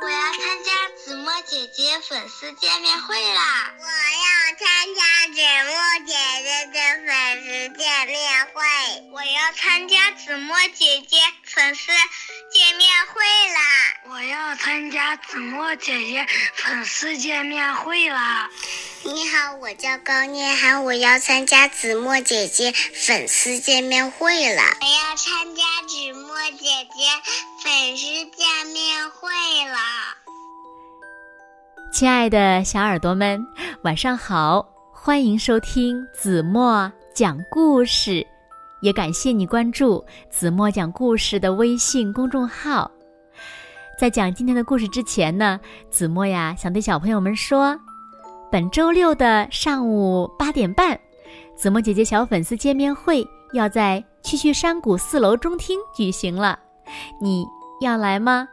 我要参加子墨姐姐粉丝见面会啦！我要参加子墨姐姐的粉丝见面会。我要参加子墨姐姐粉丝见面会啦！我要参加子墨姐姐粉丝见面会啦！你好，我叫高念涵，我要参加子墨姐姐粉丝见面会了。我要参加子墨姐姐粉丝见面会了。亲爱的小耳朵们，晚上好！欢迎收听子墨讲故事，也感谢你关注子墨讲故事的微信公众号。在讲今天的故事之前呢，子墨呀想对小朋友们说。本周六的上午八点半，子墨姐姐小粉丝见面会要在趣趣山谷四楼中厅举行了，你要来吗？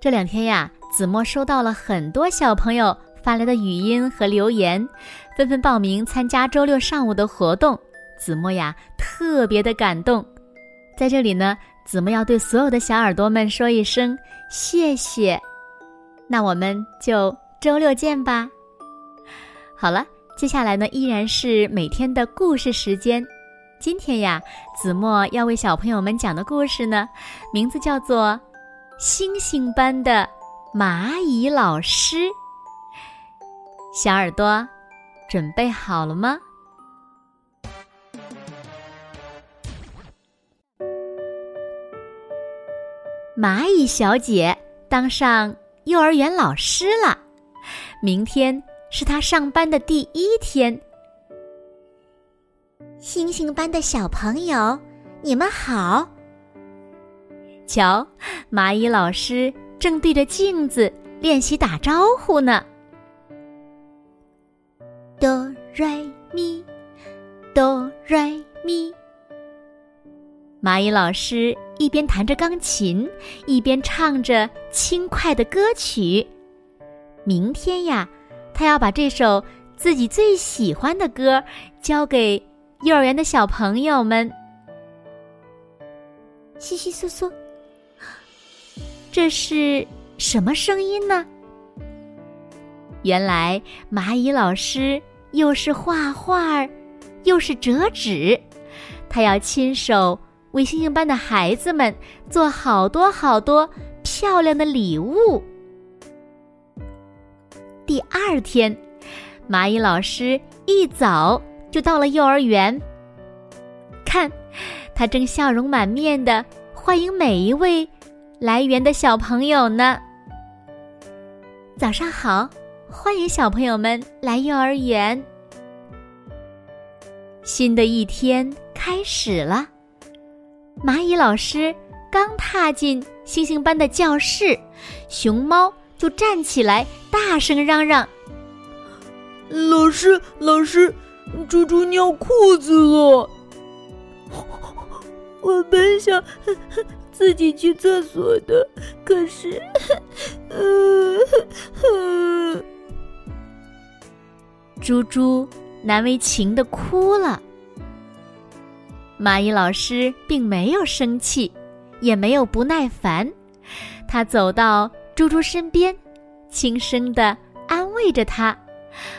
这两天呀，子墨收到了很多小朋友发来的语音和留言，纷纷报名参加周六上午的活动。子墨呀，特别的感动。在这里呢，子墨要对所有的小耳朵们说一声谢谢。那我们就周六见吧。好了，接下来呢依然是每天的故事时间。今天呀，子墨要为小朋友们讲的故事呢，名字叫做《星星般的蚂蚁老师》。小耳朵，准备好了吗？蚂蚁小姐当上幼儿园老师了，明天。是她上班的第一天。星星班的小朋友，你们好。瞧，蚂蚁老师正对着镜子练习打招呼呢。哆瑞咪，哆瑞咪。蚂蚁老师一边弹着钢琴，一边唱着轻快的歌曲。明天呀。他要把这首自己最喜欢的歌交给幼儿园的小朋友们。稀稀嗦嗦，这是什么声音呢？原来蚂蚁老师又是画画，又是折纸，他要亲手为星星班的孩子们做好多好多漂亮的礼物。第二天，蚂蚁老师一早就到了幼儿园。看，他正笑容满面的欢迎每一位来园的小朋友呢。早上好，欢迎小朋友们来幼儿园。新的一天开始了，蚂蚁老师刚踏进星星班的教室，熊猫。就站起来，大声嚷嚷：“老师，老师，猪猪尿裤子了！我本想自己去厕所的，可是……” 猪猪难为情的哭了。蚂蚁老师并没有生气，也没有不耐烦，他走到。猪猪身边，轻声的安慰着他，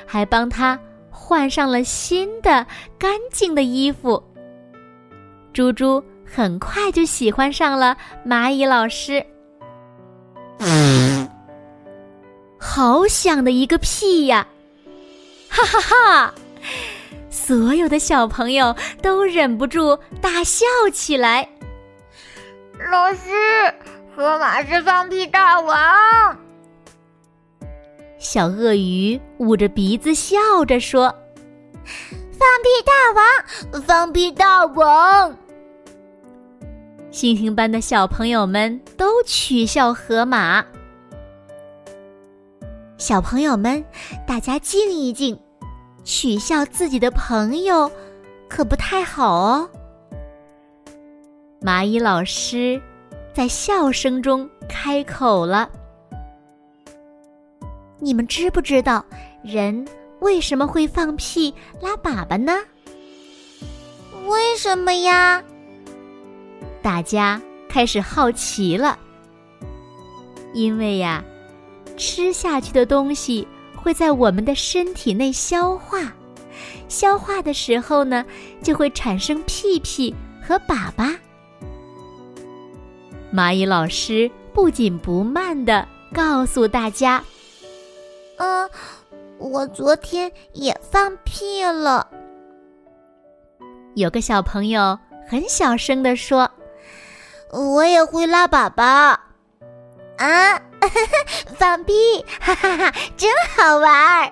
还帮他换上了新的干净的衣服。猪猪很快就喜欢上了蚂蚁老师。好响的一个屁呀！哈哈哈！所有的小朋友都忍不住大笑起来。老师。河马是放屁大王。小鳄鱼捂着鼻子笑着说：“放屁大王，放屁大王。”星星班的小朋友们都取笑河马。小朋友们，大家静一静，取笑自己的朋友可不太好哦。蚂蚁老师。在笑声中开口了：“你们知不知道人为什么会放屁拉粑粑呢？为什么呀？”大家开始好奇了。因为呀，吃下去的东西会在我们的身体内消化，消化的时候呢，就会产生屁屁和粑粑。蚂蚁老师不紧不慢的告诉大家：“嗯，我昨天也放屁了。”有个小朋友很小声的说：“我也会拉粑粑。”啊，放屁，哈哈哈，真好玩儿！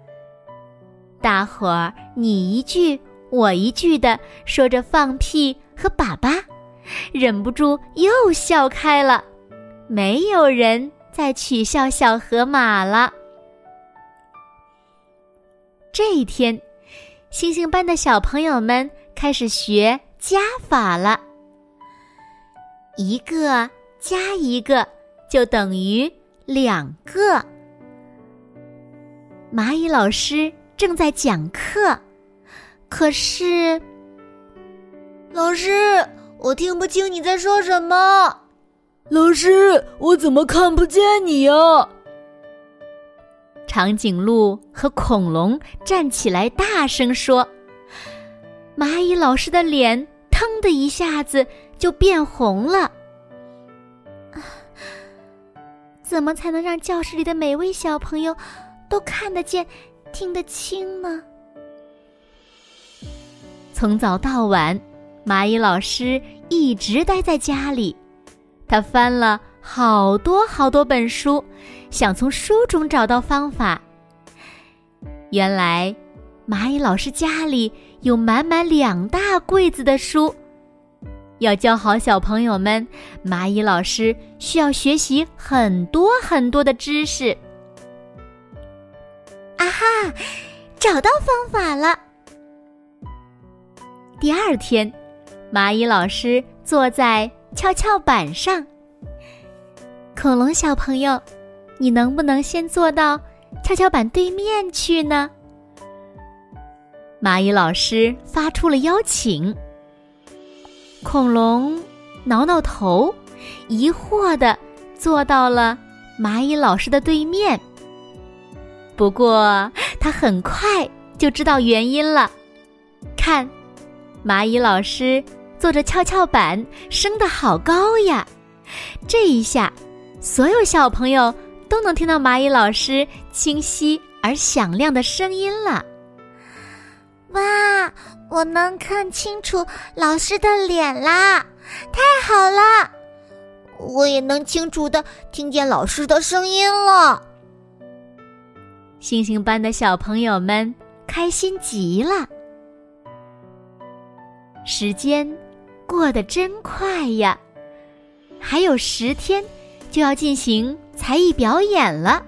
大伙儿你一句我一句的说着放屁和粑粑，忍不住又笑开了。没有人再取笑小河马了。这一天，星星班的小朋友们开始学加法了，一个加一个。就等于两个。蚂蚁老师正在讲课，可是，老师，我听不清你在说什么。老师，我怎么看不见你呀？长颈鹿和恐龙站起来大声说：“蚂蚁老师的脸腾的一下子就变红了。”怎么才能让教室里的每位小朋友都看得见、听得清呢？从早到晚，蚂蚁老师一直待在家里，他翻了好多好多本书，想从书中找到方法。原来，蚂蚁老师家里有满满两大柜子的书。要教好小朋友们，蚂蚁老师需要学习很多很多的知识。啊哈，找到方法了！第二天，蚂蚁老师坐在跷跷板上。恐龙小朋友，你能不能先坐到跷跷板对面去呢？蚂蚁老师发出了邀请。恐龙挠挠头，疑惑的坐到了蚂蚁老师的对面。不过，他很快就知道原因了。看，蚂蚁老师坐着跷跷板升得好高呀！这一下，所有小朋友都能听到蚂蚁老师清晰而响亮的声音了。哇！我能看清楚老师的脸啦，太好了！我也能清楚的听见老师的声音了。星星班的小朋友们开心极了。时间过得真快呀，还有十天就要进行才艺表演了。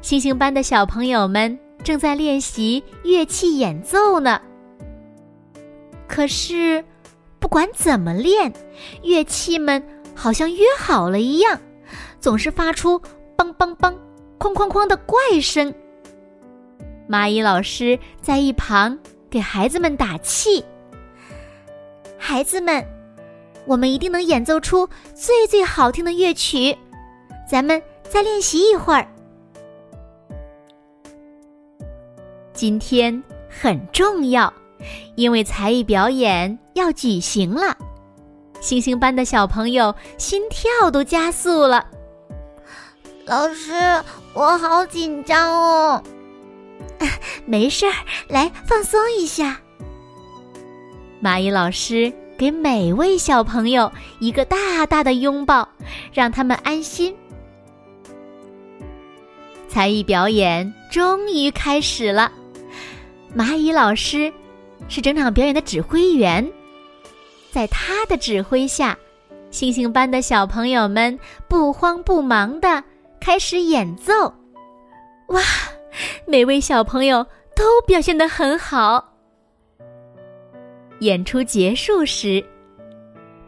星星班的小朋友们正在练习乐器演奏呢。可是，不管怎么练，乐器们好像约好了一样，总是发出“梆梆梆”“哐哐哐”的怪声。蚂蚁老师在一旁给孩子们打气：“孩子们，我们一定能演奏出最最好听的乐曲。咱们再练习一会儿。今天很重要。”因为才艺表演要举行了，星星班的小朋友心跳都加速了。老师，我好紧张哦。没事儿，来放松一下。蚂蚁老师给每位小朋友一个大大的拥抱，让他们安心。才艺表演终于开始了，蚂蚁老师。是整场表演的指挥员，在他的指挥下，星星班的小朋友们不慌不忙的开始演奏。哇，每位小朋友都表现的很好。演出结束时，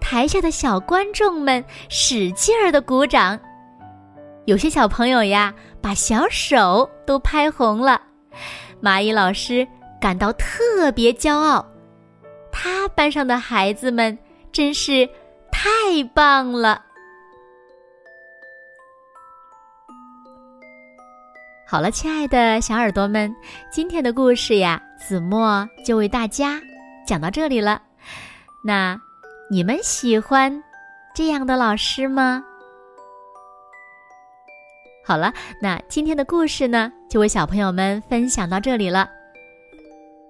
台下的小观众们使劲儿的鼓掌，有些小朋友呀把小手都拍红了。蚂蚁老师感到特别骄傲，他班上的孩子们真是太棒了。好了，亲爱的小耳朵们，今天的故事呀，子墨就为大家讲到这里了。那你们喜欢这样的老师吗？好了，那今天的故事呢，就为小朋友们分享到这里了。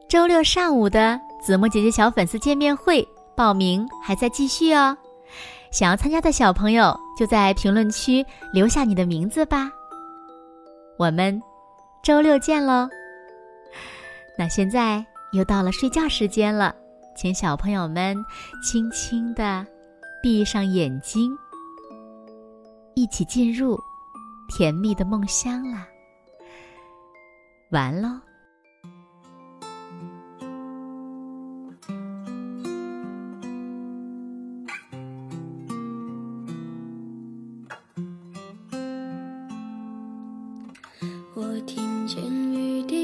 周六上午的子墨姐姐小粉丝见面会报名还在继续哦，想要参加的小朋友就在评论区留下你的名字吧。我们周六见喽！那现在又到了睡觉时间了，请小朋友们轻轻的闭上眼睛，一起进入甜蜜的梦乡啦。完喽。我听见雨滴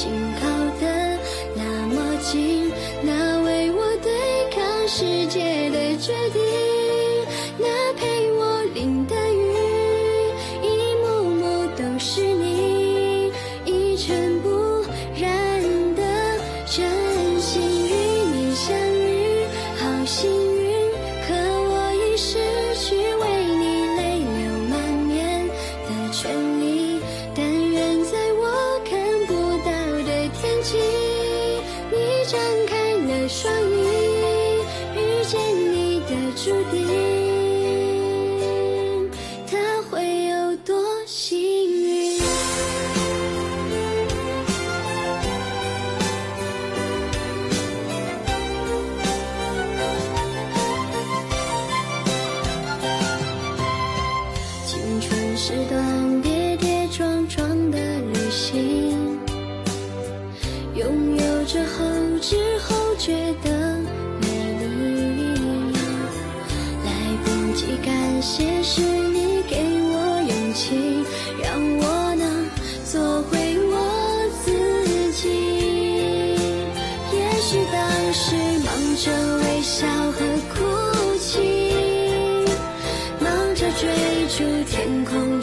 紧靠的那么近，那为我对抗世界的决定，谢谢你给我勇气，让我能做回我自己。也许当时忙着微笑和哭泣，忙着追逐天空。